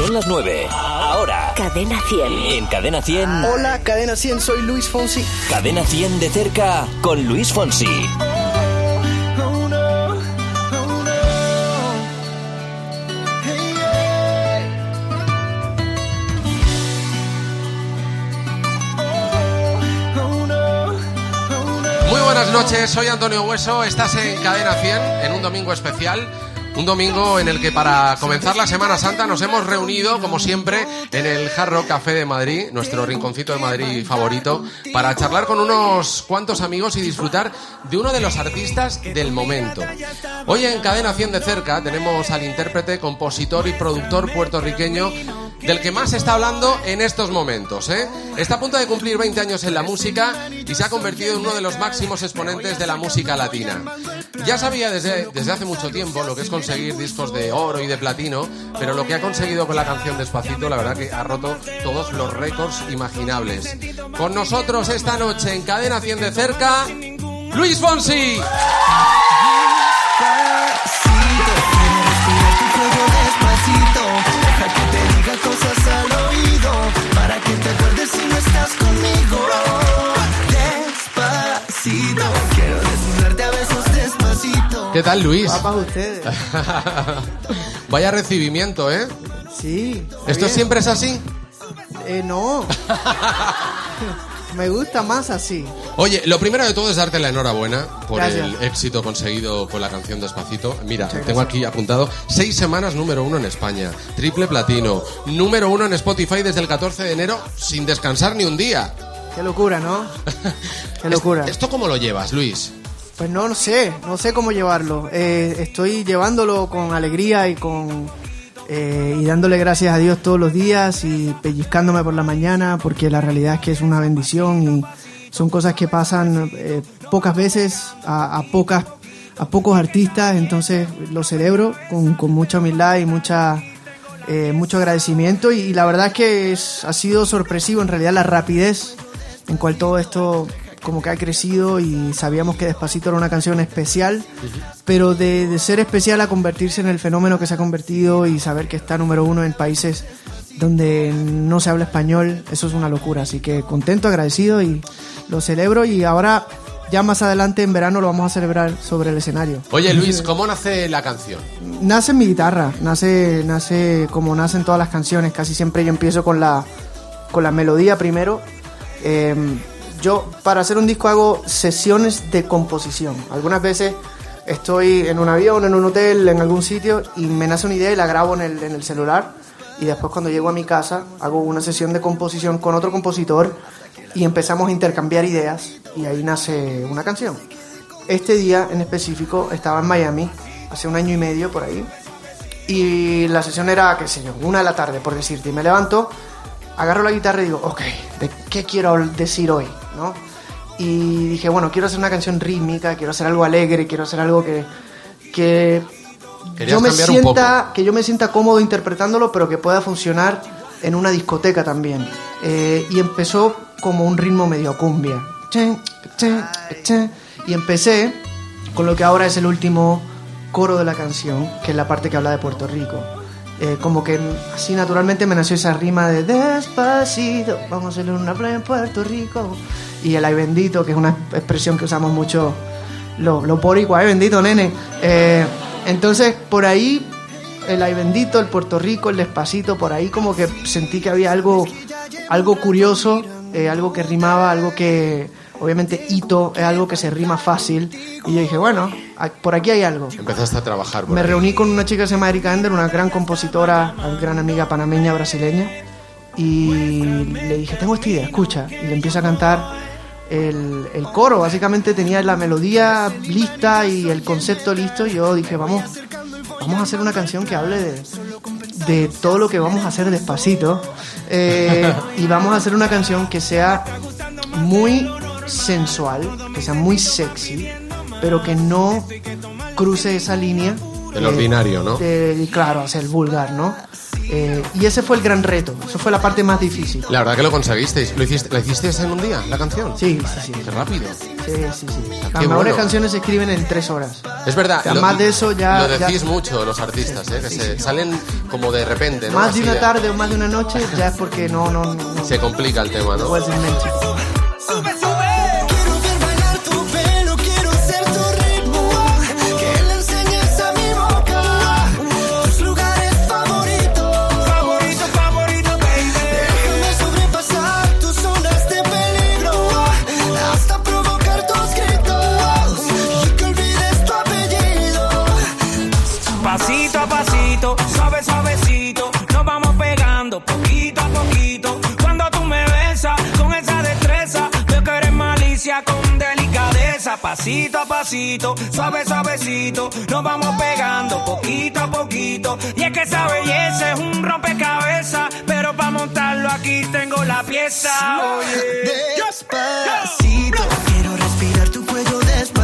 Son las 9. Ahora. Cadena 100. En Cadena 100. Hola, Cadena 100, soy Luis Fonsi. Cadena 100 de cerca con Luis Fonsi. Muy buenas noches, soy Antonio Hueso, estás en Cadena 100 en un domingo especial. Un domingo en el que para comenzar la Semana Santa nos hemos reunido, como siempre, en el Jarro Café de Madrid, nuestro rinconcito de Madrid favorito, para charlar con unos cuantos amigos y disfrutar de uno de los artistas del momento. Hoy en Cadena 100 de cerca tenemos al intérprete, compositor y productor puertorriqueño del que más se está hablando en estos momentos. ¿eh? Está a punto de cumplir 20 años en la música y se ha convertido en uno de los máximos exponentes de la música latina. Ya sabía desde, desde hace mucho tiempo lo que es conseguir discos de oro y de platino, pero lo que ha conseguido con la canción Despacito, la verdad que ha roto todos los récords imaginables. Con nosotros esta noche en Cadena 100 de cerca, Luis Fonsi. Despacito, quiero desnudarte a besos despacito. ¿Qué tal, Luis? Para ustedes. Vaya recibimiento, ¿eh? Sí. ¿Esto bien. siempre es así? Eh, no. Me gusta más así. Oye, lo primero de todo es darte la enhorabuena por Gracias. el éxito conseguido con la canción Despacito. Mira, Muchas tengo aquí apuntado seis semanas número uno en España, triple platino, número uno en Spotify desde el 14 de enero sin descansar ni un día. Qué locura, ¿no? Qué locura. ¿Esto cómo lo llevas, Luis? Pues no, no sé, no sé cómo llevarlo. Eh, estoy llevándolo con alegría y con eh, y dándole gracias a Dios todos los días y pellizcándome por la mañana porque la realidad es que es una bendición y son cosas que pasan eh, pocas veces a, a pocas a pocos artistas, entonces lo celebro con, con mucha humildad y mucha mucho agradecimiento y, y la verdad es que es- ha sido sorpresivo en realidad la rapidez en cual todo esto como que ha crecido y sabíamos que Despacito era una canción especial, pero de, de ser especial a convertirse en el fenómeno que se ha convertido y saber que está número uno en países donde no se habla español, eso es una locura. Así que contento, agradecido y lo celebro y ahora ya más adelante en verano lo vamos a celebrar sobre el escenario. Oye, Luis, ¿cómo nace la canción? Nace en mi guitarra, nace, nace como nacen todas las canciones. Casi siempre yo empiezo con la, con la melodía primero. Eh, yo para hacer un disco hago sesiones de composición. Algunas veces estoy en un avión, en un hotel, en algún sitio y me nace una idea y la grabo en el, celular. Y después cuando llego a mi casa hago una sesión de composición con otro compositor y empezamos a intercambiar ideas y ahí nace una canción. Este día en específico estaba en Miami, hace un año y medio por ahí, y la sesión era, qué sé yo, una de la tarde, por decirte, y me levanto, agarro la guitarra y digo, ok, ¿de qué quiero decir hoy? ¿No? Y dije, bueno, quiero hacer una canción rítmica, quiero hacer algo alegre, quiero hacer algo que, que yo me sienta, que yo me sienta cómodo interpretándolo, pero que pueda funcionar en una discoteca también. Eh, y empezó como un ritmo medio cumbia. Y empecé con lo que ahora es el último coro de la canción, que es la parte que habla de Puerto Rico. Eh, como que así naturalmente me nació esa rima de despacito, vamos a hacerle una playa en Puerto Rico. Y el ay bendito, que es una expresión que usamos mucho los lo boricuas, ay bendito nene. Eh, entonces por ahí el ay bendito, el Puerto Rico, el despacito, por ahí como que sentí que había algo, algo curioso, eh, algo que rimaba, algo que obviamente hito es algo que se rima fácil. Y yo dije, bueno, por aquí hay algo. Empezaste a trabajar por Me ahí. reuní con una chica que se llama Erika Ender, una gran compositora, una gran amiga panameña brasileña, y le dije, tengo esta idea, escucha, y le empiezo a cantar el, el coro, básicamente tenía la melodía lista y el concepto listo, y yo dije, vamos, vamos a hacer una canción que hable de, de todo lo que vamos a hacer despacito, eh, y vamos a hacer una canción que sea muy sensual, que sea muy sexy, pero que no cruce esa línea Del eh, ordinario, ¿no? de- claro, hacia el vulgar, ¿no? Eh, y ese fue el gran reto, eso fue la parte más difícil. La verdad que lo conseguisteis. ¿Lo hiciste, ¿La hicisteis en un día, la canción? Sí, sí, sí. Qué rápido. Sí, sí, sí. Las Qué mejores bueno. canciones se escriben en tres horas. Es verdad. O sea, más de eso ya- Lo ya- decís mucho los artistas, ¿eh? Que se salen como de repente, ¿no? Más de una tarde o más de una noche ya es porque no, no, no, no Se complica el tema, ¿no? Pasito a pasito, suave suavecito, nos vamos pegando poquito a poquito. Y es que esa belleza es un rompecabezas, pero para montarlo aquí tengo la pieza. Oye. Despacito,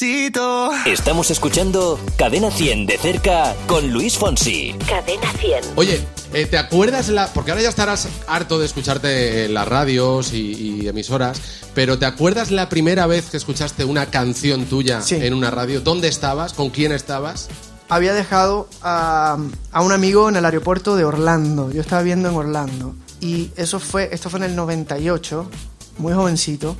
Despacito. Estamos escuchando Cadena 100 de cerca con Luis Fonsi. Cadena 100. Oye, eh, ¿te acuerdas la.? Porque ahora ya estarás harto de escucharte en las radios y, y emisoras, pero ¿te acuerdas la primera vez que escuchaste una canción tuya Sí. en una radio? ¿Dónde estabas? ¿Con quién estabas? Había dejado a, a un amigo en el aeropuerto de Orlando. Yo estaba viendo en Orlando. Y eso fue, esto fue en el 98, muy jovencito.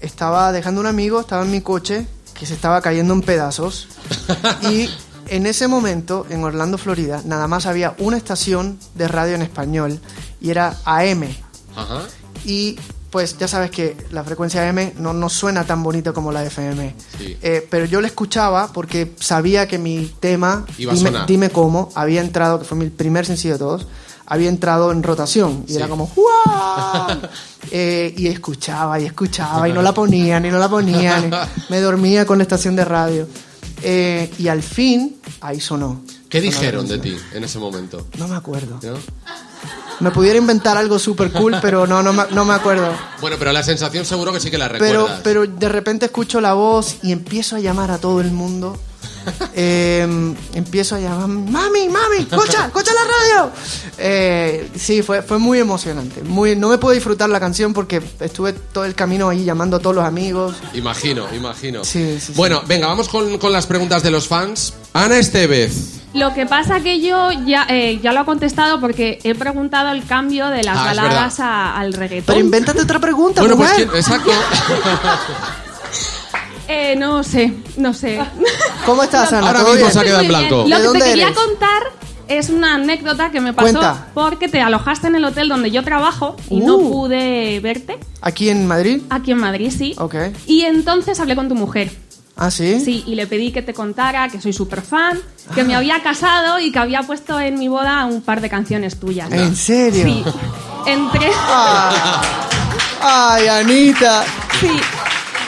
Estaba dejando un amigo, estaba en mi coche, que se estaba cayendo en pedazos. Y en ese momento, en Orlando, Florida, nada más había una estación de radio en español y era AM. Ajá. Y pues ya sabes que la frecuencia AM no, no suena tan bonita como la FM. Sí. Eh, pero yo la escuchaba porque sabía que mi tema, Iba a dime, sonar. Dime cómo, había entrado, que fue mi primer sencillo de todos, había entrado en rotación. Y Sí. era como. Eh, y escuchaba y escuchaba y no la ponían y no la ponían. me dormía con la estación de radio. Eh, y al fin, ahí sonó. ¿Qué Sonó dijeron de ti en ese momento? No me acuerdo. ¿No? Me pudiera inventar algo súper cool, pero no, no, me- no me acuerdo. Bueno, pero la sensación seguro que sí que la Pero, recuerdas. pero de repente escucho la voz y empiezo a llamar a todo el mundo. Eh, empiezo a llamar, mami, mami, escucha, escucha la radio. Eh, sí, fue, fue muy emocionante. Muy, no me pude disfrutar la canción porque estuve todo el camino ahí llamando a todos los amigos. Imagino, imagino. Sí, sí, sí. Bueno, venga, vamos con, con las preguntas de los fans. Ana Estevez. Lo que pasa que yo ya, eh, ya lo he contestado porque he preguntado el cambio de las Ah, baladas a- al reggaetón. Pero invéntate otra pregunta, Bueno, pues mujer. ¿quién- exacto. Eh, no sé, no sé. ¿Cómo estás, Ana? Ahora ¿Todo mismo se ha quedado en blanco. Lo ¿De que dónde te quería eres? contar es una anécdota que me pasó Cuenta. porque te alojaste en el hotel donde yo trabajo y no Uh. pude verte. ¿Aquí en Madrid? Aquí en Madrid, sí. Ok. Y entonces hablé con tu mujer. ¿Ah, sí? Sí, y le pedí que te contara que soy súper fan, que me había casado y que había puesto en mi boda un par de canciones tuyas. ¿En serio? Sí. Entré. Ah. Ay, Anita. Sí.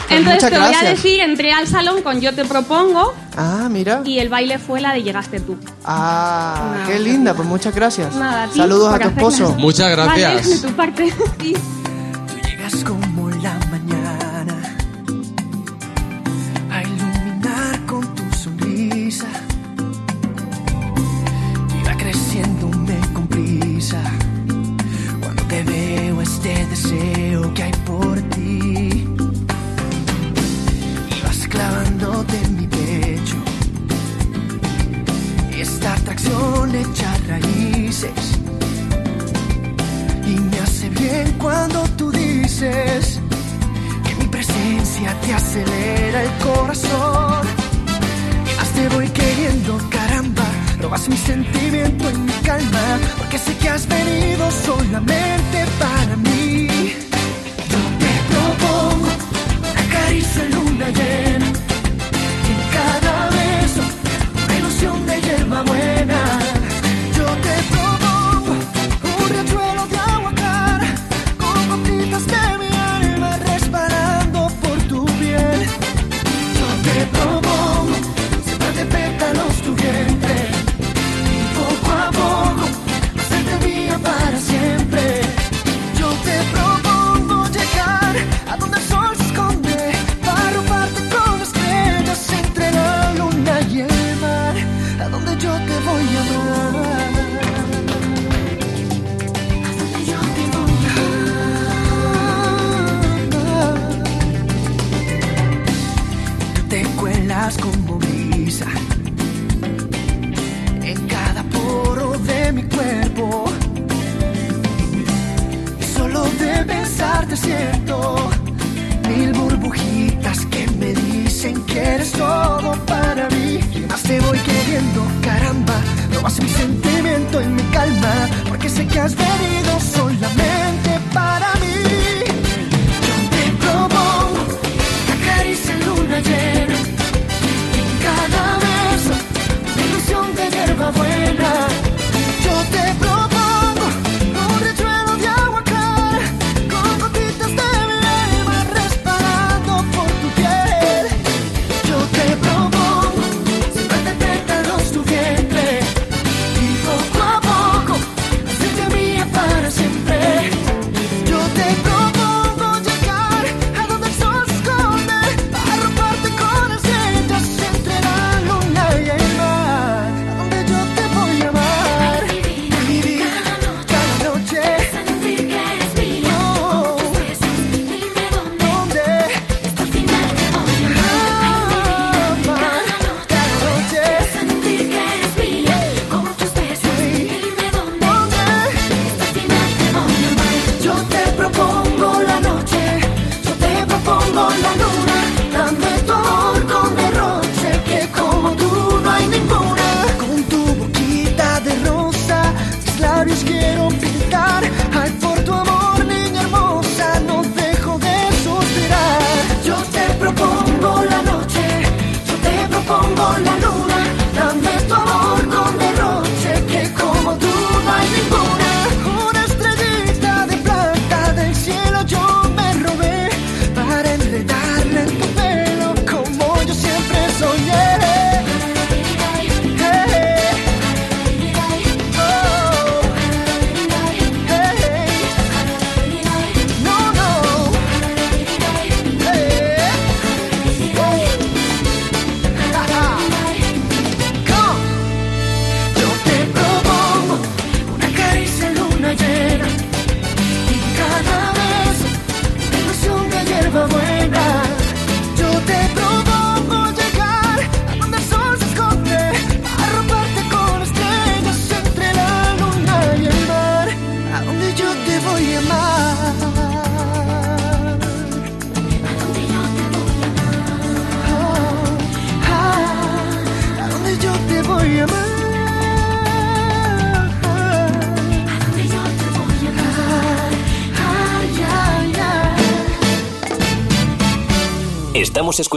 Pues Entonces te voy a decir, entré al salón con Yo te propongo. Ah, mira. Y el baile fue la de Llegaste tú. Ah, qué linda, pues muchas gracias. Nada, a ti Saludos a tu esposo. Muchas gracias. Vale, de tu parte. Tú llegas como la mañana a iluminar con tu sonrisa. Y va creciéndome con prisa. Cuando te veo este deseo que hay por ti. Esta atracción echa raíces y me hace bien cuando tú dices que mi presencia te acelera el corazón. Y más te voy queriendo, caramba, robas mi sentimiento y mi calma, porque sé que has venido solamente para mí. Yo te propongo acariciar luna llena. alma buena.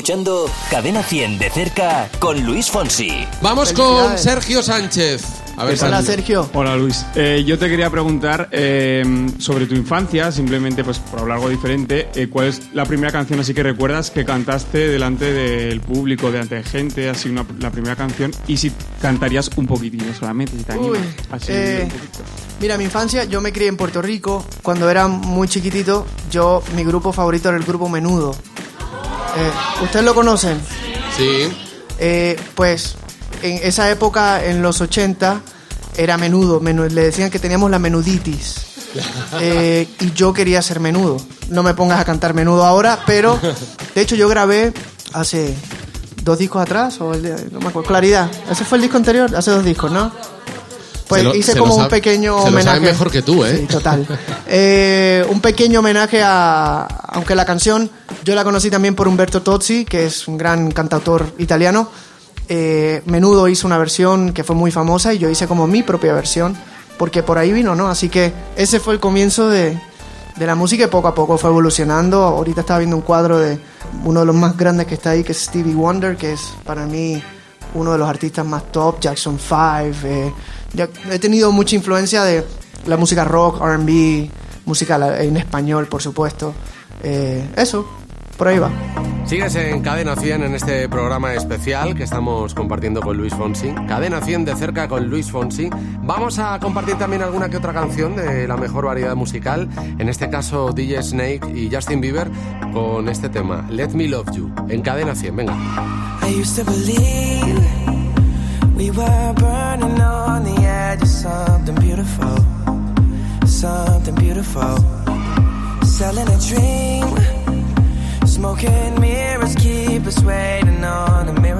escuchando Cadena 100 de cerca con Luis Fonsi. Vamos con Sergio Sánchez. Hola Sergio. Hola Luis. Eh, yo te quería preguntar eh, sobre tu infancia, simplemente pues por hablar algo diferente, eh, ¿cuál es la primera canción así que recuerdas que cantaste delante del público, delante de gente, así una, la primera canción? Y si cantarías un poquitín solamente, si te Uy. Mira, mi infancia, yo me crié en Puerto Rico. Cuando era muy chiquitito, yo mi grupo favorito era el grupo Menudo. Eh, ¿Ustedes lo conocen? Sí. Eh, pues en esa época, en los 80, era menudo. Menu le decían que teníamos la menuditis. Eh, y yo quería ser menudo. No me pongas a cantar menudo ahora, pero de hecho yo grabé hace dos discos atrás, o no me acuerdo, Claridad. Ese fue el disco anterior, hace dos discos, ¿no? Pues lo- hice lo como un sabe- pequeño se lo homenaje. sabe mejor que tú, ¿eh? Sí, total. Eh, un pequeño homenaje a. Aunque la canción yo la conocí también por Umberto Tozzi, que es un gran cantautor italiano. Eh, Menudo hizo una versión que fue muy famosa y yo hice como mi propia versión, porque por ahí vino, ¿no? Así que ese fue el comienzo de, de la música y poco a poco fue evolucionando. Ahorita estaba viendo un cuadro de uno de los más grandes que está ahí, que es Stevie Wonder, que es para mí uno de los artistas más top, Jackson 5. eh, ya- he tenido mucha influencia de la música rock, RB, música en español, por supuesto. Eh, eso, por ahí va. Sigues en Cadena 100 en este programa especial que estamos compartiendo con Luis Fonsi. Cadena 100 de cerca con Luis Fonsi. Vamos a compartir también alguna que otra canción de la mejor variedad musical. En este caso DJ Snake y Justin Bieber con este tema, Let Me Love You. En Cadena 100, venga. I used to believe we were burning on the edge of something beautiful, something beautiful. Selling a dream, smoking mirrors keep us waiting on a miracle,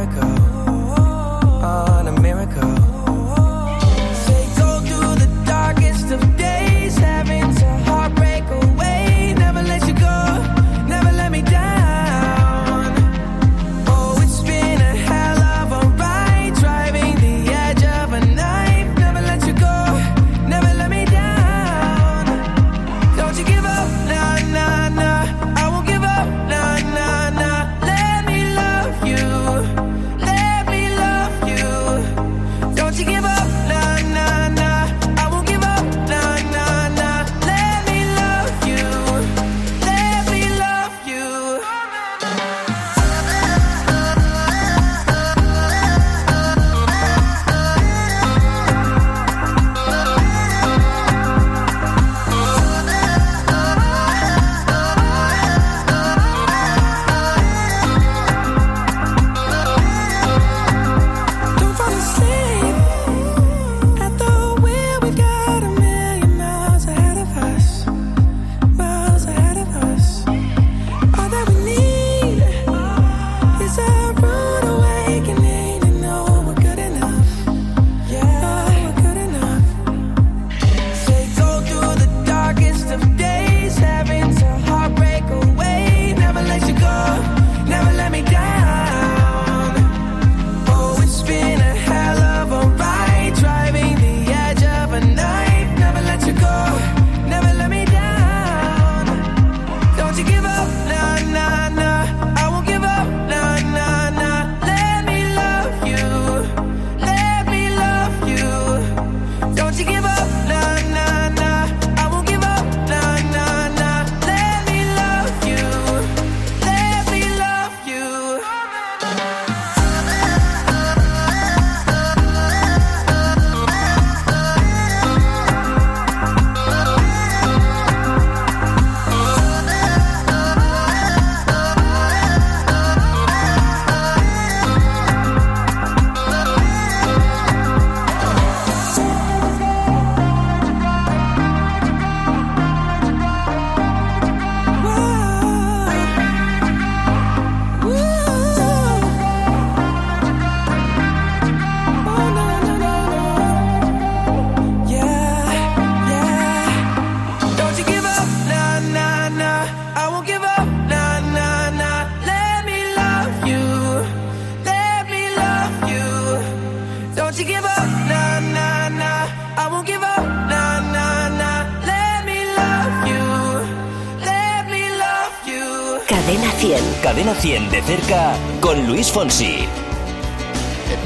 cerca con Luis Fonsi.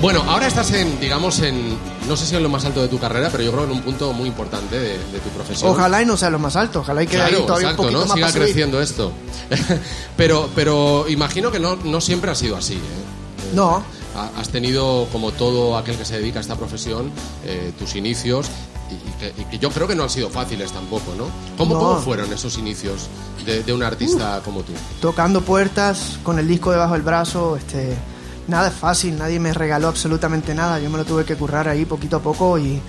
Bueno, ahora estás en, digamos, en, no sé si en lo más alto de tu carrera, pero yo creo en un punto muy importante de, de tu profesión. Ojalá y no sea lo más alto, ojalá y quede Claro, ahí todavía exacto, un poquito ¿no? más Siga para subir. creciendo esto. pero, pero imagino que no, no siempre ha sido así, ¿eh? No, Ha- Has tenido, como todo aquel que se dedica a esta profesión, eh, tus inicios y, y que, y que yo creo que no han sido fáciles tampoco, ¿no? ¿Cómo, No. cómo fueron esos inicios de, de un artista como tú? tocando puertas con el disco debajo del brazo, este, nada es fácil, nadie me regaló absolutamente nada, yo me lo tuve que currar ahí poquito a poco y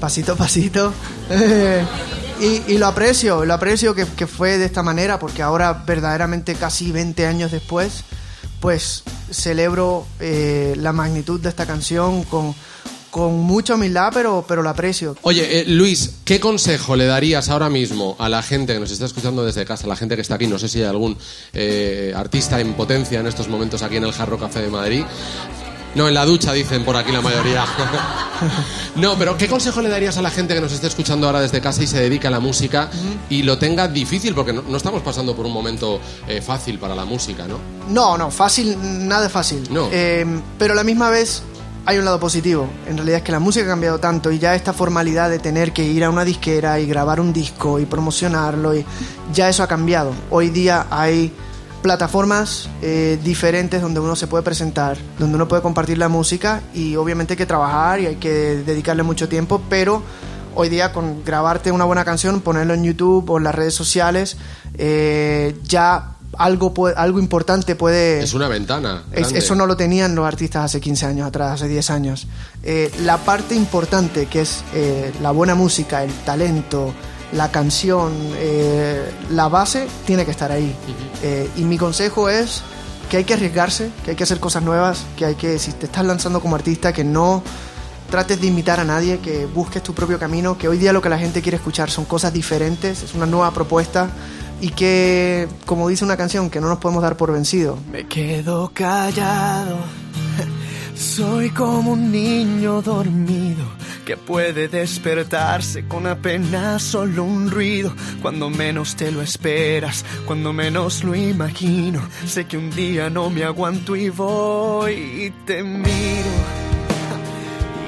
pasito a pasito. Y, y lo aprecio, lo aprecio que, que fue de esta manera, porque ahora verdaderamente casi 20 años después, pues celebro eh, la magnitud de esta canción con, con mucha humildad, pero, pero lo aprecio. Oye, eh, Luis, ¿qué consejo le darías ahora mismo a la gente que nos está escuchando desde casa, a la gente que está aquí? No sé si hay algún eh, artista en potencia en estos momentos aquí en el Jarro Café de Madrid. No, en la ducha dicen por aquí la mayoría. no, pero ¿qué consejo le darías a la gente que nos esté escuchando ahora desde casa y se dedica a la música y lo tenga difícil? Porque no, no estamos pasando por un momento eh, fácil para la música, ¿no? No, no, fácil, nada fácil. No. Eh, pero a la misma vez hay un lado positivo. En realidad es que la música ha cambiado tanto y ya esta formalidad de tener que ir a una disquera y grabar un disco y promocionarlo, y ya eso ha cambiado. Hoy día hay plataformas eh, diferentes donde uno se puede presentar, donde uno puede compartir la música y obviamente hay que trabajar y hay que dedicarle mucho tiempo, pero hoy día con grabarte una buena canción, ponerlo en YouTube o en las redes sociales, eh, ya algo, algo importante puede... Es una ventana. Es- eso no lo tenían los artistas hace 15 años atrás, hace 10 años. Eh, la parte importante que es eh, la buena música, el talento, la canción, eh, la base, tiene que estar ahí. Eh, y mi consejo es que hay que arriesgarse, que hay que hacer cosas nuevas, que hay que, si te estás lanzando como artista, que no trates de imitar a nadie, que busques tu propio camino, que hoy día lo que la gente quiere escuchar son cosas diferentes, es una nueva propuesta y que, como dice una canción, que no nos podemos dar por vencido. Me quedo callado. Soy como un niño dormido que puede despertarse con apenas solo un ruido. Cuando menos te lo esperas, cuando menos lo imagino. Sé que un día no me aguanto y voy y te miro.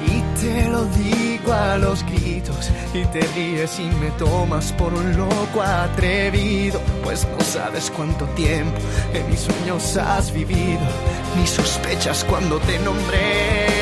Y te lo digo a los gritos y te ríes y me tomas por un loco atrevido, pues no sabes cuánto tiempo en mis sueños has vivido, ni sospechas cuando te nombré.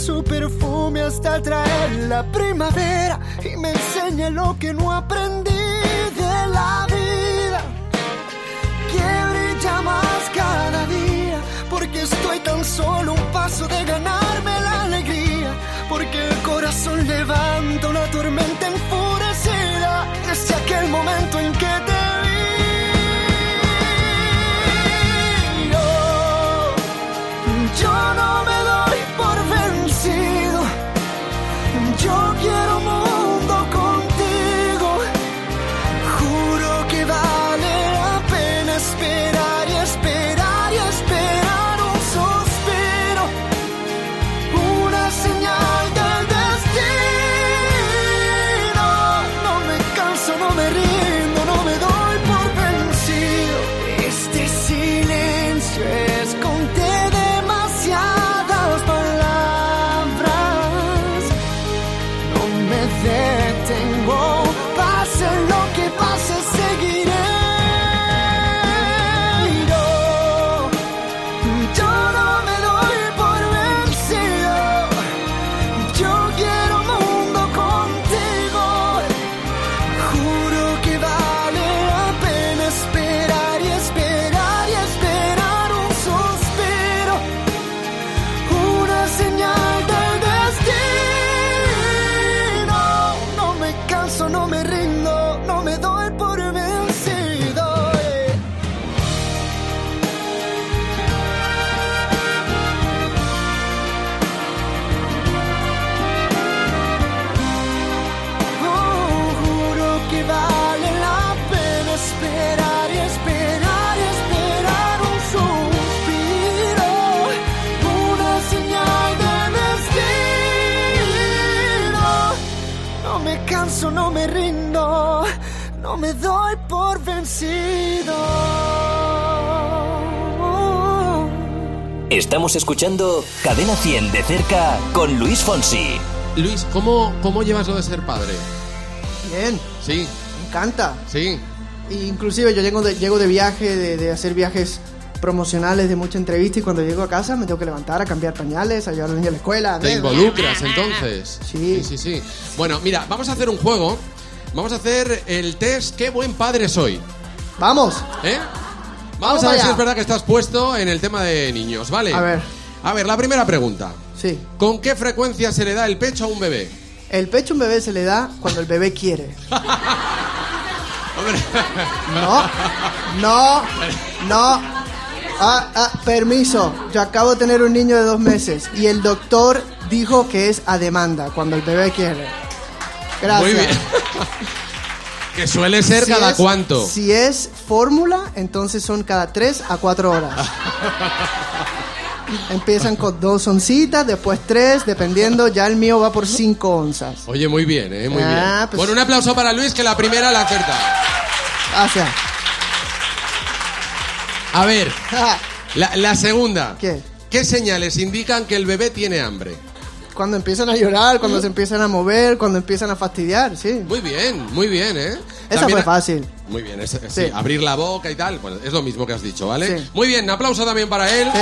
Su perfume hasta traer la primavera y me enseñe lo que no aprendí de la vida. Que brilla más cada día, porque estoy tan solo un paso de ganarme la alegría, porque el corazón levanta una tormenta enfurecida desde aquel momento en que te Estamos escuchando Cadena 100 de cerca con Luis Fonsi. Luis, ¿cómo, ¿cómo llevas lo de ser padre? Bien, Sí, me encanta. sí. Inclusive yo llego de, llego de viaje, de, de hacer viajes promocionales, de mucha entrevista y cuando llego a casa me tengo que levantar a cambiar pañales, a llevar a los niños a la escuela. ¿Te involucras entonces? Sí. Sí, sí, sí. Bueno, mira, vamos a hacer un juego. Vamos a hacer el test ¿Qué buen padre soy? Vamos. ¿Eh? Vamos, Vamos a ver allá. si es verdad que estás puesto en el tema de niños, ¿vale? A ver. A ver, la primera pregunta. Sí. ¿Con qué frecuencia se le da el pecho a un bebé? El pecho a un bebé se le da cuando el bebé quiere. No, no, no. Ah, ah, permiso. Yo acabo de tener un niño de dos meses y el doctor dijo que es a demanda cuando el bebé quiere. Gracias. Muy bien. que suele ser Si cada es- cuánto. Si es fórmula, entonces son cada 3 a 4 horas. Empiezan con dos oncitas, después tres, dependiendo. Ya el mío va por 5 onzas. Oye, muy bien, ¿eh? Muy Ah, bien. pues- Bueno, un aplauso para Luis, que la primera la acerta. Gracias. A ver, la, la segunda. ¿Qué? ¿Qué señales indican que el bebé tiene hambre? Cuando empiezan a llorar, cuando se empiezan a mover, cuando empiezan a fastidiar, sí. Muy bien, muy bien, ¿eh? Esa También fue ha- fácil. Muy bien, es- sí, Sí. abrir la boca y tal. Bueno, es lo mismo que has dicho, ¿vale? Sí. Muy bien, aplauso también para él. Sí.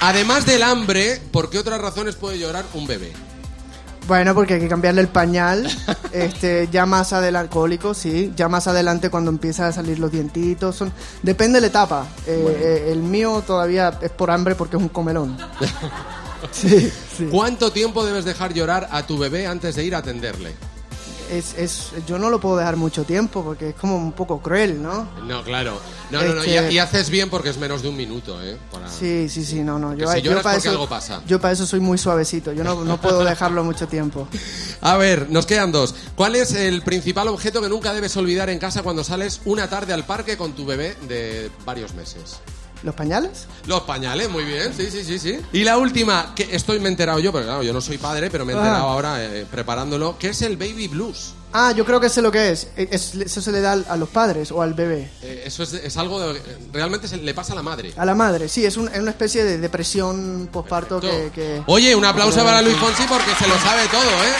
Además del hambre, ¿por qué otras razones puede llorar un bebé? Bueno, porque hay que cambiarle el pañal. Este, ya más adelante, alcohólico, sí. Ya más adelante cuando empiezan a salir los dientitos. Son, depende de la etapa. Eh, eh, el mío todavía es por hambre porque es un comelón. Sí, sí. ¿Cuánto tiempo debes dejar llorar a tu bebé antes de ir a atenderle? Es, es, yo no lo puedo dejar mucho tiempo porque es como un poco cruel, ¿no? No, claro. No, no, no. Y, y haces bien porque es menos de un minuto, ¿eh? Para- Sí, sí, sí, no, no. Yo, si yo para eso, algo pasa. Yo para eso soy muy suavecito. Yo no, no puedo dejarlo mucho tiempo. A ver, nos quedan dos. ¿Cuál es el principal objeto que nunca debes olvidar en casa cuando sales una tarde al parque con tu bebé de varios meses? ¿Los pañales? Los pañales, muy bien, sí, sí, sí, sí. Y la última, que estoy me he enterado yo, porque claro, yo no soy padre, pero me he enterado Ah. ahora eh, preparándolo, que es el baby blues. Ah, yo creo que sé lo que es. Es- Eso se le da a los padres o al bebé. Eh, eso es, es algo de, realmente se le pasa a la madre. A la madre, sí, es, un- es una especie de depresión posparto que, que- Oye, un aplauso para Luis Fonsi porque se lo sabe todo, ¿eh?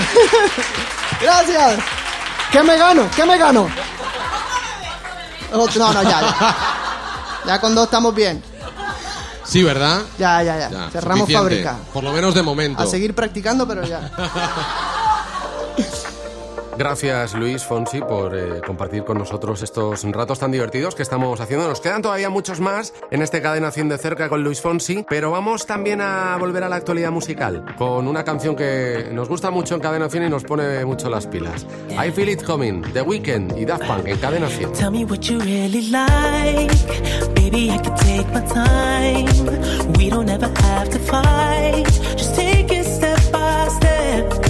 ¡Gracias! ¿Qué me gano? ¿Qué me gano? No, no, ya, ya. Ya con dos estamos bien. Sí, ¿verdad? Ya, ya, ya. Ya, Cerramos suficiente. fábrica. Por lo menos de momento. A seguir practicando, pero ya. Gracias Luis Fonsi por eh, compartir con nosotros estos ratos tan divertidos que estamos haciendo. Nos quedan todavía muchos más en este Cadena 100 de cerca con Luis Fonsi, pero vamos también a volver a la actualidad musical con una canción que nos gusta mucho en Cadena 100 y nos pone mucho las pilas. I Feel It Coming, The Weeknd y Daft Punk en Cadena 100. Tell me what you really like. Baby, I can take my time. We don't ever have to fight. Just take it step by step.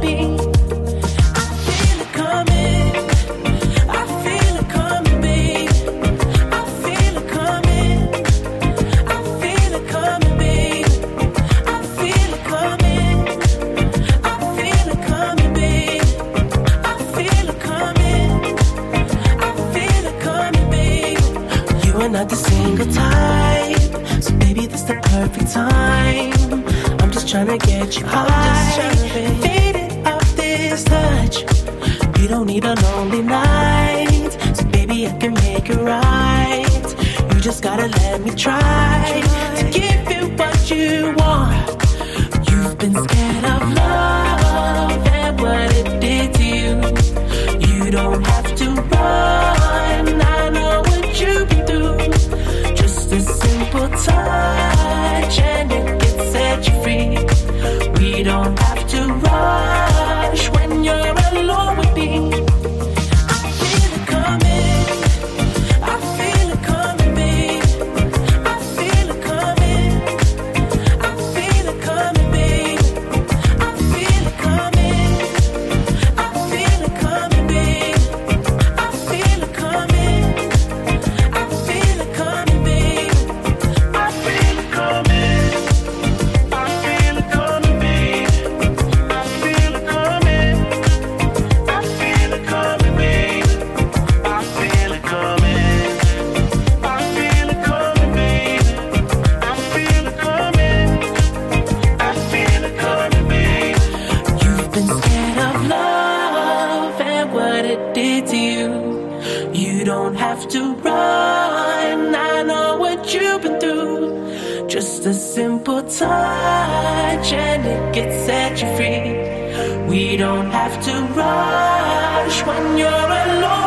to run. I know what you've been through. Just a simple touch and it can set you free. We don't have to rush when you're alone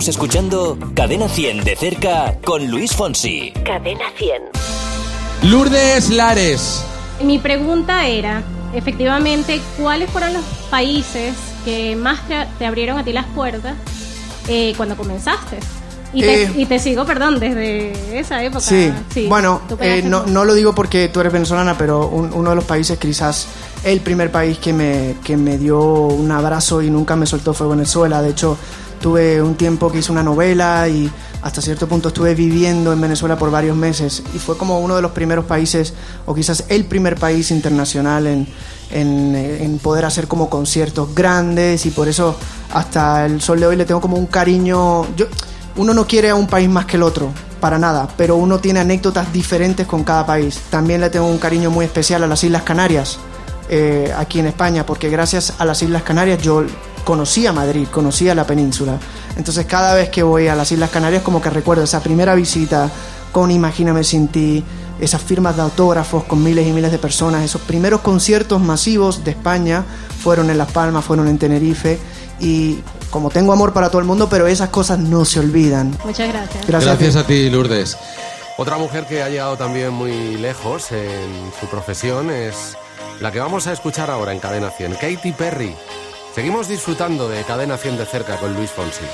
Estamos escuchando Cadena 100 de cerca con Luis Fonsi. Cadena 100. Lourdes Lares. Mi pregunta era, efectivamente, ¿cuáles fueron los países que más te, abrieron a ti las puertas eh, cuando comenzaste? Y te, Eh. y te sigo, perdón, desde esa época. Sí, bueno, tú eh, no, lo digo porque tú eres venezolana, pero un- uno de los países, quizás el primer país que me, que me dio un abrazo y nunca me soltó fue Venezuela. De hecho, tuve un tiempo que hice una novela y hasta cierto punto estuve viviendo en Venezuela por varios meses. Y fue como uno de los primeros países, o quizás el primer país internacional en, en, eh, en poder hacer como conciertos grandes. Y por eso hasta el sol de hoy le tengo como un cariño... Yo, uno no quiere a un país más que el otro, para nada, pero uno tiene anécdotas diferentes con cada país. También le tengo un cariño muy especial a las Islas Canarias, eh, aquí en España, porque gracias a las Islas Canarias yo conocía Madrid, conocía la península. Entonces cada vez que voy a las Islas Canarias como que recuerdo esa primera visita con Imagíname sin ti, esas firmas de autógrafos con miles y miles de personas, esos primeros conciertos masivos de España fueron en Las Palmas, fueron en Tenerife y como tengo amor para todo el mundo, pero esas cosas no se olvidan. Muchas gracias. Gracias, Gracias a a ti, Lourdes. Otra mujer que ha llegado también muy lejos en su profesión es la que vamos a escuchar ahora en Cadena 100, Katy Perry. Seguimos disfrutando de Cadena 100 de cerca con Luis Fonsi.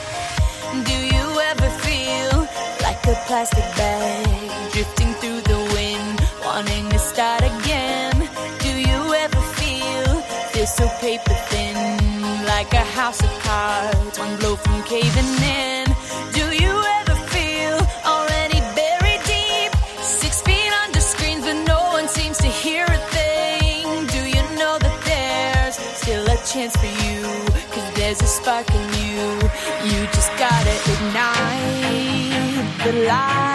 Do you ever feel like a plastic bag drifting through the wind, wanting to start again? Do you ever feel this so paper thin, like a house of cards, one blow from caving in? Do you ever feel already buried deep, six feet under screens, but no one seems to hear a thing? Do you know that there's still a chance for you? Spark in you. You just gotta ignite the light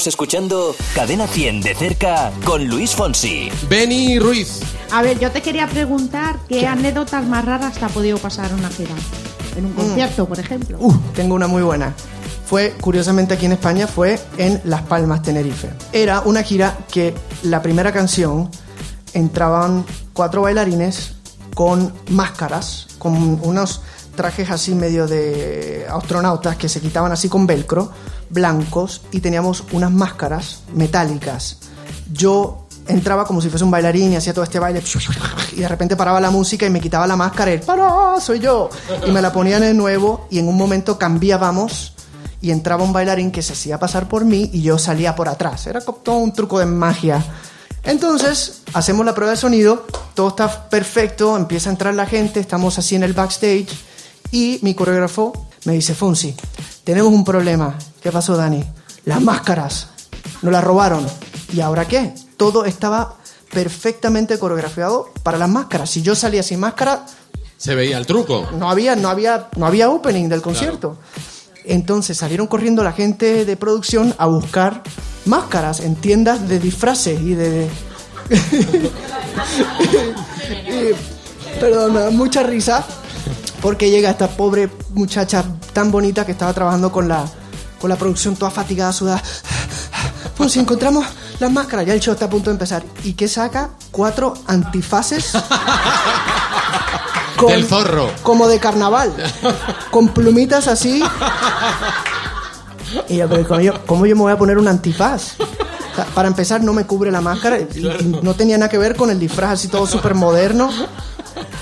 Estamos escuchando Cadena 100 de cerca con Luis Fonsi. Beni Ruiz. A ver, yo te quería preguntar qué anécdotas más raras te ha podido pasar en una gira. En un concierto, por ejemplo. Uh, tengo una muy buena. Fue, curiosamente aquí en España, fue en Las Palmas, Tenerife. Era una gira que la primera canción entraban cuatro bailarines con máscaras, con unos trajes así medio de astronautas que se quitaban así con velcro, blancos, y teníamos unas máscaras metálicas. Yo entraba como si fuese un bailarín y hacía todo este baile y de repente paraba la música y me quitaba la máscara y ¡para! Soy yo. Y me la ponían de nuevo y en un momento cambiábamos y entraba un bailarín que se hacía pasar por mí y yo salía por atrás. Era todo un truco de magia. Entonces, hacemos la prueba de sonido, todo está perfecto, empieza a entrar la gente, estamos así en el backstage y mi coreógrafo me dice, Fonsi, tenemos un problema. ¿Qué pasó, Dani? Las máscaras. Nos las robaron. ¿Y ahora qué? Todo estaba perfectamente coreografiado para las máscaras. Si yo salía sin máscara, Se veía el truco. no había, no había, no había opening del concierto. Entonces salieron corriendo la gente de producción a buscar máscaras en tiendas de disfraces y de. y- perdón, me da mucha risa porque llega esta pobre muchacha tan bonita que estaba trabajando con la, con la producción toda fatigada, sudada. Pues si encontramos las máscaras, ya el show está a punto de empezar. ¿Y qué saca? Cuatro antifaces. con- Del zorro. como de carnaval, con plumitas así. Y yo, pero ¿cómo yo, cómo yo me voy a poner un antifaz? O sea, para empezar, no me cubre la máscara no tenía nada que ver con el disfraz así todo súper moderno.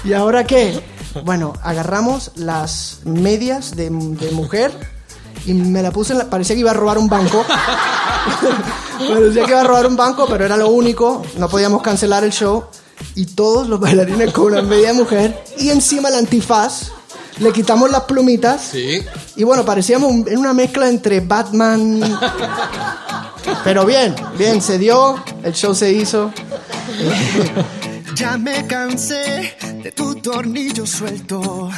¿Y ahora qué? Bueno, agarramos las medias de, de mujer y me la puse en la... Parecía que iba a robar un banco. parecía que iba a robar un banco, pero era lo único. No podíamos cancelar el show. Y todos los bailarines con una media de mujer. Y encima el antifaz. Le quitamos las plumitas. Sí. Y bueno, parecíamos un- en una mezcla entre Batman. Pero bien, bien, se dio. El show se hizo. Ya me cansé de tu tornillo suelto.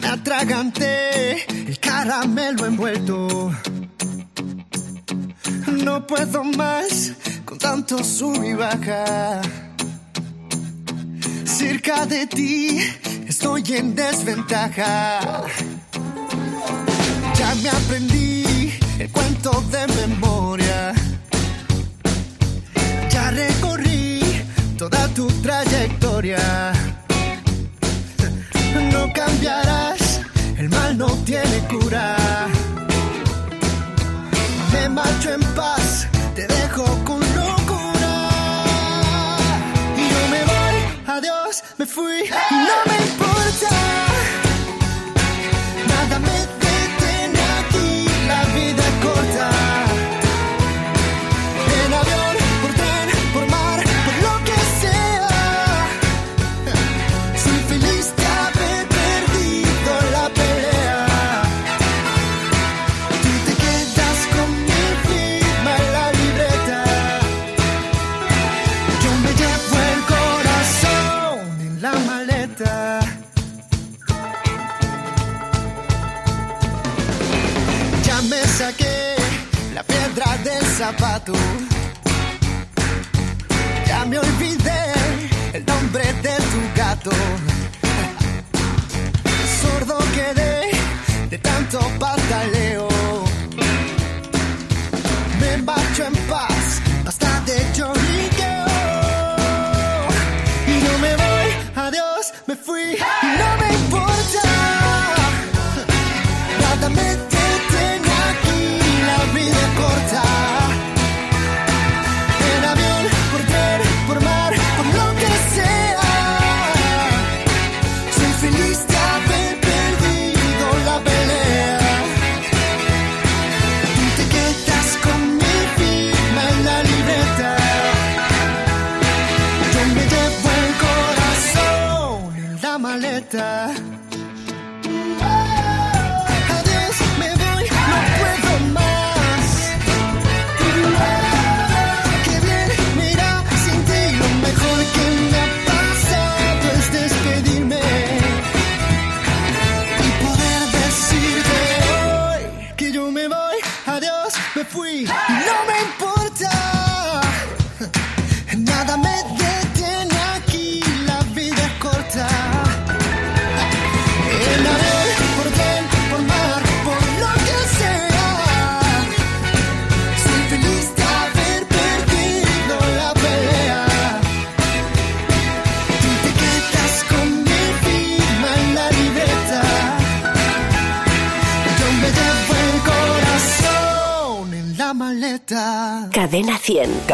Me atraganté el caramelo envuelto. No puedo más con tanto sub y baja. Cerca de ti estoy en desventaja. Ya me aprendí el cuento de memoria. Ya recorrí toda tu trayectoria. No cambiarás, el mal no tiene cura. Me marcho en paz, te dejo con locura. Y yo me voy, adiós, me fui no me importa. Ya me olvidé el nombre de tu gato. Sordo quedé de tanto pataleo. Me marcho en paz, basta de lloriqueo. Y no me voy, adiós, me fui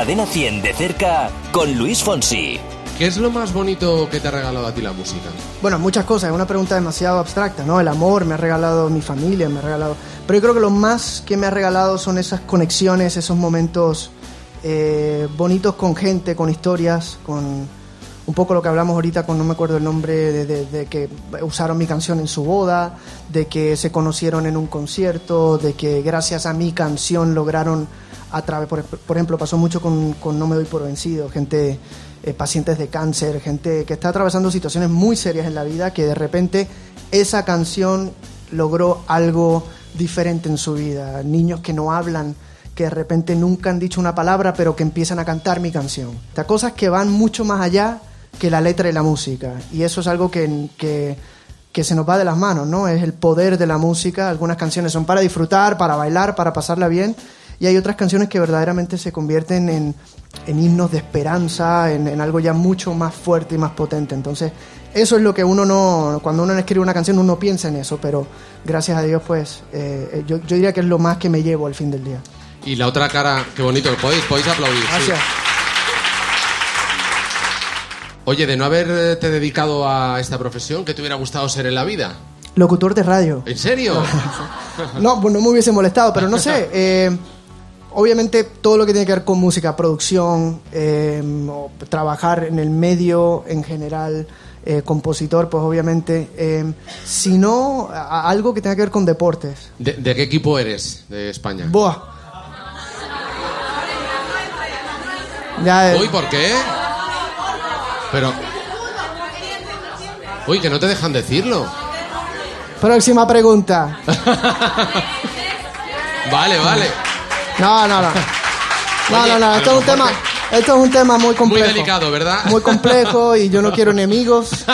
Cadena 100 de cerca con Luis Fonsi. ¿Qué es lo más bonito que te ha regalado a ti la música? Bueno, muchas cosas, es una pregunta demasiado abstracta, ¿no? El amor me ha regalado mi familia, me ha regalado... Pero yo creo que lo más que me ha regalado son esas conexiones, esos momentos eh, bonitos con gente, con historias, con un poco lo que hablamos ahorita con no me acuerdo el nombre, de, de- de que usaron mi canción en su boda, de que se conocieron en un concierto, de que gracias a mi canción lograron a través, por, por ejemplo, pasó mucho con, No me doy por vencido, gente, eh, pacientes de cáncer, gente que está atravesando situaciones muy serias en la vida, que de repente esa canción logró algo diferente en su vida, niños que no hablan, que de repente nunca han dicho una palabra, pero que empiezan a cantar mi canción. Sea, cosas que van mucho más allá que la letra y la música. Y eso es algo que, que, que se nos va de las manos, ¿no? Es el poder de la música. Algunas canciones son para disfrutar, para bailar, para pasarla bien. Y hay otras canciones que verdaderamente se convierten en, en himnos de esperanza, en, en algo ya mucho más fuerte y más potente. Entonces, eso es lo que uno no, cuando uno escribe una canción, uno piensa en eso, pero gracias a Dios, pues, eh, yo, yo diría que es lo más que me llevo al fin del día. Y la otra cara, qué bonito, podéis, podéis aplaudir. sí. Gracias. Oye, de no haberte dedicado a esta profesión, ¿qué te hubiera gustado ser en la vida? Locutor de radio. ¿En serio? No, pues no me hubiese molestado, pero no sé. eh, obviamente todo lo que tiene que ver con música, producción, eh, o trabajar en el medio en general, eh, compositor, pues obviamente. eh, si no, a- algo que tenga que ver con deportes. ¿De, de qué equipo eres de España? Buah. Ya, eh, Uy, ¿por qué? Pero... Uy, que no te dejan decirlo. próxima pregunta. Vale, vale. No, no, no. No, no, no. Esto es un tema, esto es un tema muy Muy complejo. delicado, ¿verdad? Muy complejo y yo no quiero enemigos.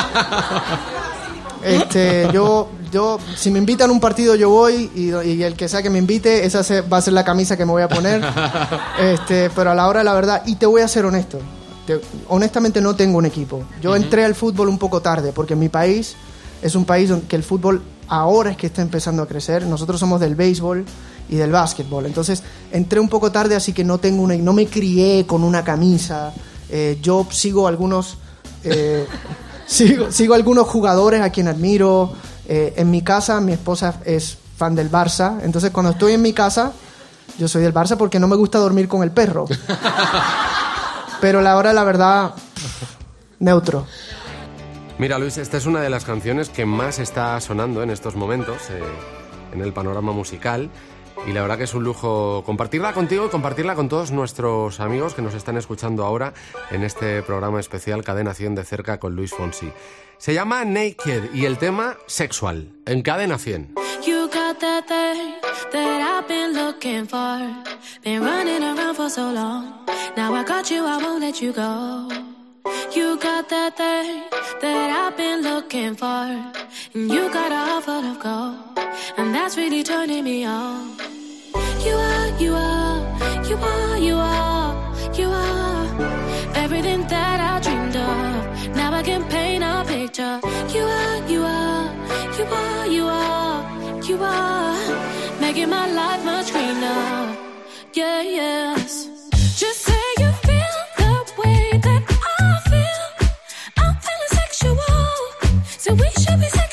Este, yo, yo, si me invitan a un partido yo voy y, y el que sea que me invite, esa va a ser la camisa que me voy a poner. Este, pero a la hora de la verdad, y te voy a ser honesto, te- honestamente no tengo un equipo. Yo entré al fútbol un poco tarde porque mi país es un país donde que el fútbol ahora es que está empezando a crecer. Nosotros somos del béisbol y del básquetbol. Entonces entré un poco tarde, así que no tengo una, no me crié con una camisa. Eh, yo sigo algunos eh, sigo, sigo algunos jugadores a quien admiro. Eh, en mi casa, mi esposa es fan del Barça. Entonces, cuando estoy en mi casa, yo soy del Barça porque no me gusta dormir con el perro. Pero la hora, la verdad, neutro. Mira, Luis, esta es una de las canciones que más está sonando en estos momentos eh, en el panorama musical. Y la verdad que es un lujo compartirla contigo y compartirla con todos nuestros amigos que nos están escuchando ahora en este programa especial Cadena 100 de cerca con Luis Fonsi. Se llama Naked y el tema sexual en Cadena 100. You got that thing that I've been looking for. Been running around for so long. Now I got you, I won't let you go. You got that thing that I've been looking for. And you got a heart full of gold. And that's really turning me on. You are, you are, you are, you are, you are everything that I dreamed of. Now I can paint a picture. You are, you are, you are, you are, you are making my life much greener. Yeah, yes. Just say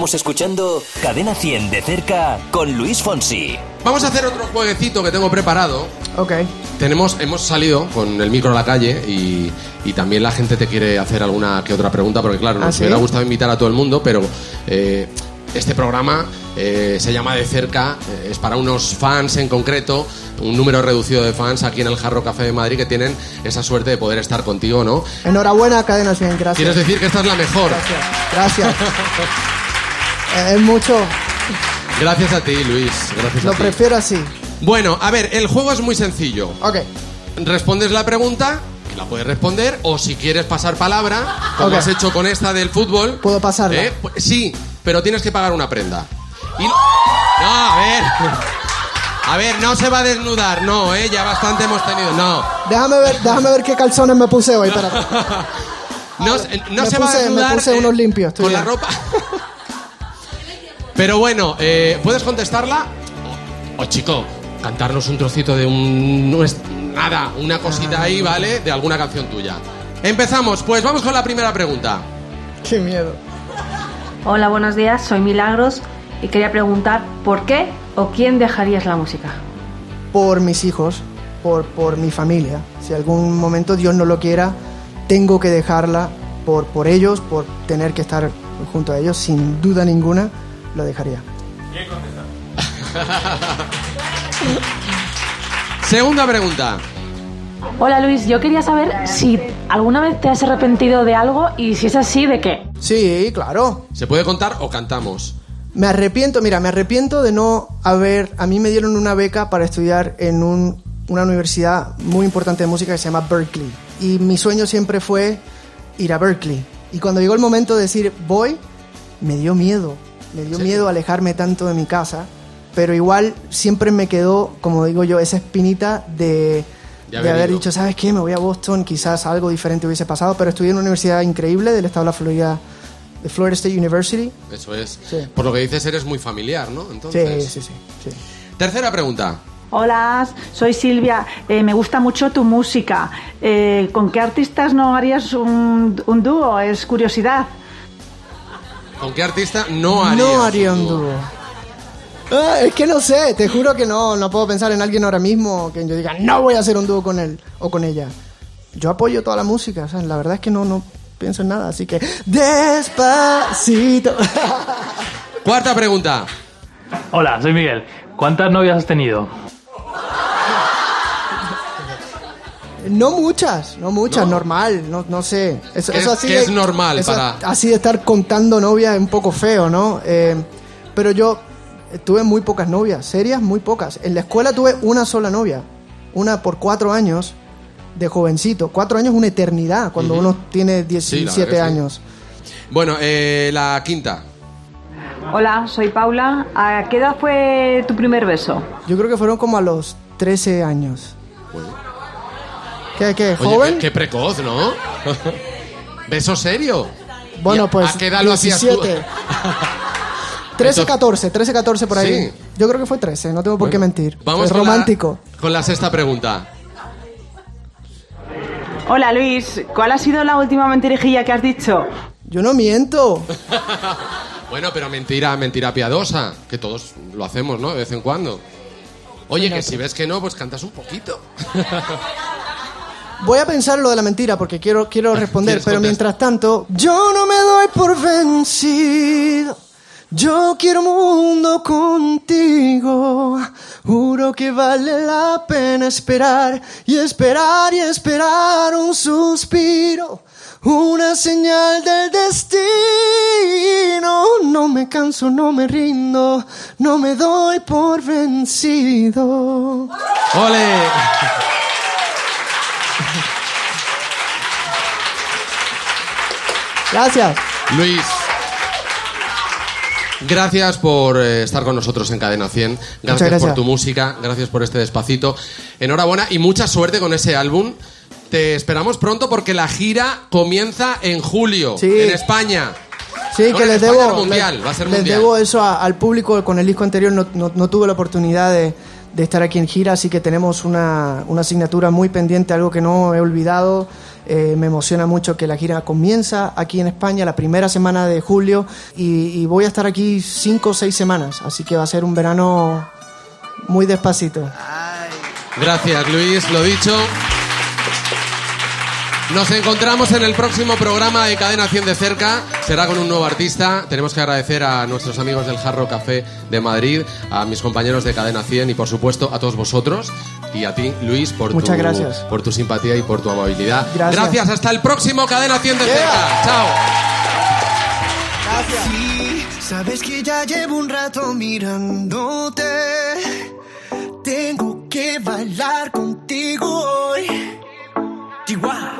Estamos escuchando Cadena 100 de cerca con Luis Fonsi. Vamos a hacer otro jueguecito que tengo preparado. Ok. Tenemos, hemos salido con el micro a la calle y, y también la gente te quiere hacer alguna que otra pregunta, porque claro, ¿Ah, nos sí? hubiera gustado invitar a todo el mundo, pero eh, este programa eh, se llama De Cerca, eh, es para unos fans en concreto, un número reducido de fans aquí en el Jarro Café de Madrid que tienen esa suerte de poder estar contigo, ¿no? Enhorabuena, Cadena 100, gracias. Quieres decir que esta es la mejor. Gracias. Eh, es mucho. Gracias a ti, Luis. Gracias Lo a ti. prefiero así. Bueno, a ver, el juego es muy sencillo. Ok. Respondes la pregunta, que la puedes responder, o si quieres pasar palabra, como Ok. has hecho con esta del fútbol. ¿Puedo pasarla? ¿eh? Pu- Sí, pero tienes que pagar una prenda. Y- No, a ver. A ver, no se va a desnudar, no, ¿eh? Ya bastante hemos tenido, no. Déjame ver, déjame ver qué calzones me puse hoy. espérate. No, se- no me se va a puse, me desnudar puse eh, unos limpios. estoy con la bien. ropa. Pero bueno, eh, ¿puedes contestarla? O, o, chico, cantarnos un trocito de un... no es- nada, una cosita ahí, ¿vale? De alguna canción tuya. Empezamos, pues vamos con la primera pregunta. Qué miedo. Hola, buenos días, soy Milagros y quería preguntar por qué o quién dejarías la música. Por mis hijos, por, por mi familia. Si algún momento Dios no lo quiera, tengo que dejarla por, por ellos, por tener que estar junto a ellos, sin duda ninguna, lo dejaría. Segunda pregunta. Hola Luis, yo quería saber si alguna vez te has arrepentido de algo y si es así, ¿de qué? Sí, claro. ¿Se puede contar o cantamos? Me arrepiento, mira, me arrepiento de no haber. A mí me dieron una beca para estudiar en un- una universidad muy importante de música que se llama Berkeley. Y mi sueño siempre fue ir a Berkeley. Y cuando llegó el momento de decir voy, me dio miedo. Me dio miedo alejarme tanto de mi casa. Pero igual siempre me quedó, como digo yo, esa espinita de, De de haber haber ido. dicho, ¿sabes qué? Me voy a Boston, quizás algo diferente hubiese pasado. Pero estudié en una universidad increíble del estado de la Florida, de Florida State University. Eso es. Sí. Por lo que dices, eres muy familiar, ¿no? Entonces. Sí, sí, sí, sí. Tercera pregunta. Hola, soy Silvia. Eh, me gusta mucho tu música. Eh, ¿Con qué artistas no harías un, un dúo? Es curiosidad. ¿Con qué artista no harías No haría un dúo. Ah, es que no sé, te juro que no, no puedo pensar en alguien ahora mismo que yo diga, no voy a hacer un dúo con él o con ella. Yo apoyo toda la música, o sea, la verdad es que no, no pienso en nada, así que despacito. Cuarta pregunta. Hola, soy Miguel. ¿Cuántas novias has tenido? No muchas, no muchas, normal, no, no sé. Eso, ¿Qué eso es- así qué de- es normal eso para- Así de estar contando novias es un poco feo, ¿no? Eh, pero yo eh, tuve muy pocas novias, serias, muy pocas. En la escuela tuve una sola novia, una por cuatro años de jovencito. Cuatro años es una eternidad cuando uno tiene Sí, la 17 verdad que sí. años. Bueno, eh, la quinta. Hola, soy Paula. ¿A qué edad fue tu primer beso? Yo creo que fueron como a los 13 años. ¿Qué, qué? Oye, ¿Joven? qué, qué precoz, ¿no? ¿Beso serio? Bueno, ¿Y a- pues ¿A qué edad lo hacías tú? 17. 13, Entonces- 14, 13, 14 por ahí. Sí. Yo creo que fue 13, no tengo por qué mentir. Vamos es con la- romántico. con la sexta pregunta. Hola Luis, ¿cuál ha sido la última mentirijilla que has dicho? Yo no miento. Bueno, pero mentira, mentira piadosa, que todos lo hacemos, ¿no? De vez en cuando. Oye, que si ves que no, pues cantas un poquito. Voy a pensar lo de la mentira porque quiero, quiero responder, ¿Quieres pero mientras tanto, yo no me doy por vencido. Yo quiero mundo contigo. Juro que vale la pena esperar y esperar y esperar un suspiro. Una señal del destino. No me canso, no me rindo. No me doy por vencido. ¡Ole! Gracias. Luis. Gracias por eh, estar con nosotros en Cadena 100. Gracias, gracias. por tu música. Gracias por este despacito. Enhorabuena y mucha suerte con ese álbum. Te esperamos pronto porque la gira comienza en julio Sí. en España. Sí, No, que les debo, mundial, les, va a ser les debo eso a- al público. Con el disco anterior no, no- no tuve la oportunidad de, de estar aquí en gira, así que tenemos una, una asignatura muy pendiente, algo que no he olvidado. Eh, me emociona mucho que la gira comienza aquí en España la primera semana de julio y, y voy a estar aquí cinco o seis semanas, así que va a ser un verano muy despacito. Gracias, Luis. Lo dicho. Nos encontramos en el próximo programa de Cadena 100 de cerca. Será con un nuevo artista. Tenemos que agradecer a nuestros amigos del Jarro Café de Madrid, a mis compañeros de Cadena 100 y, por supuesto, a todos vosotros. Y a ti, Luis, por, Muchas tu, gracias. por tu simpatía y por tu amabilidad. Gracias. Hasta el próximo Cadena 100 de cerca. Chao. Sí, sabes que ya llevo un rato mirándote. Tengo que bailar contigo hoy. Chihuahua.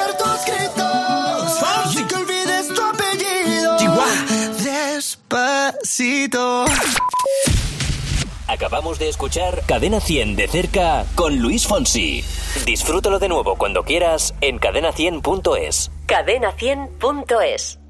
Acabamos de escuchar Cadena 100 de cerca con Luis Fonsi. Disfrútalo de nuevo cuando quieras en cadena100.es. Cadena100.es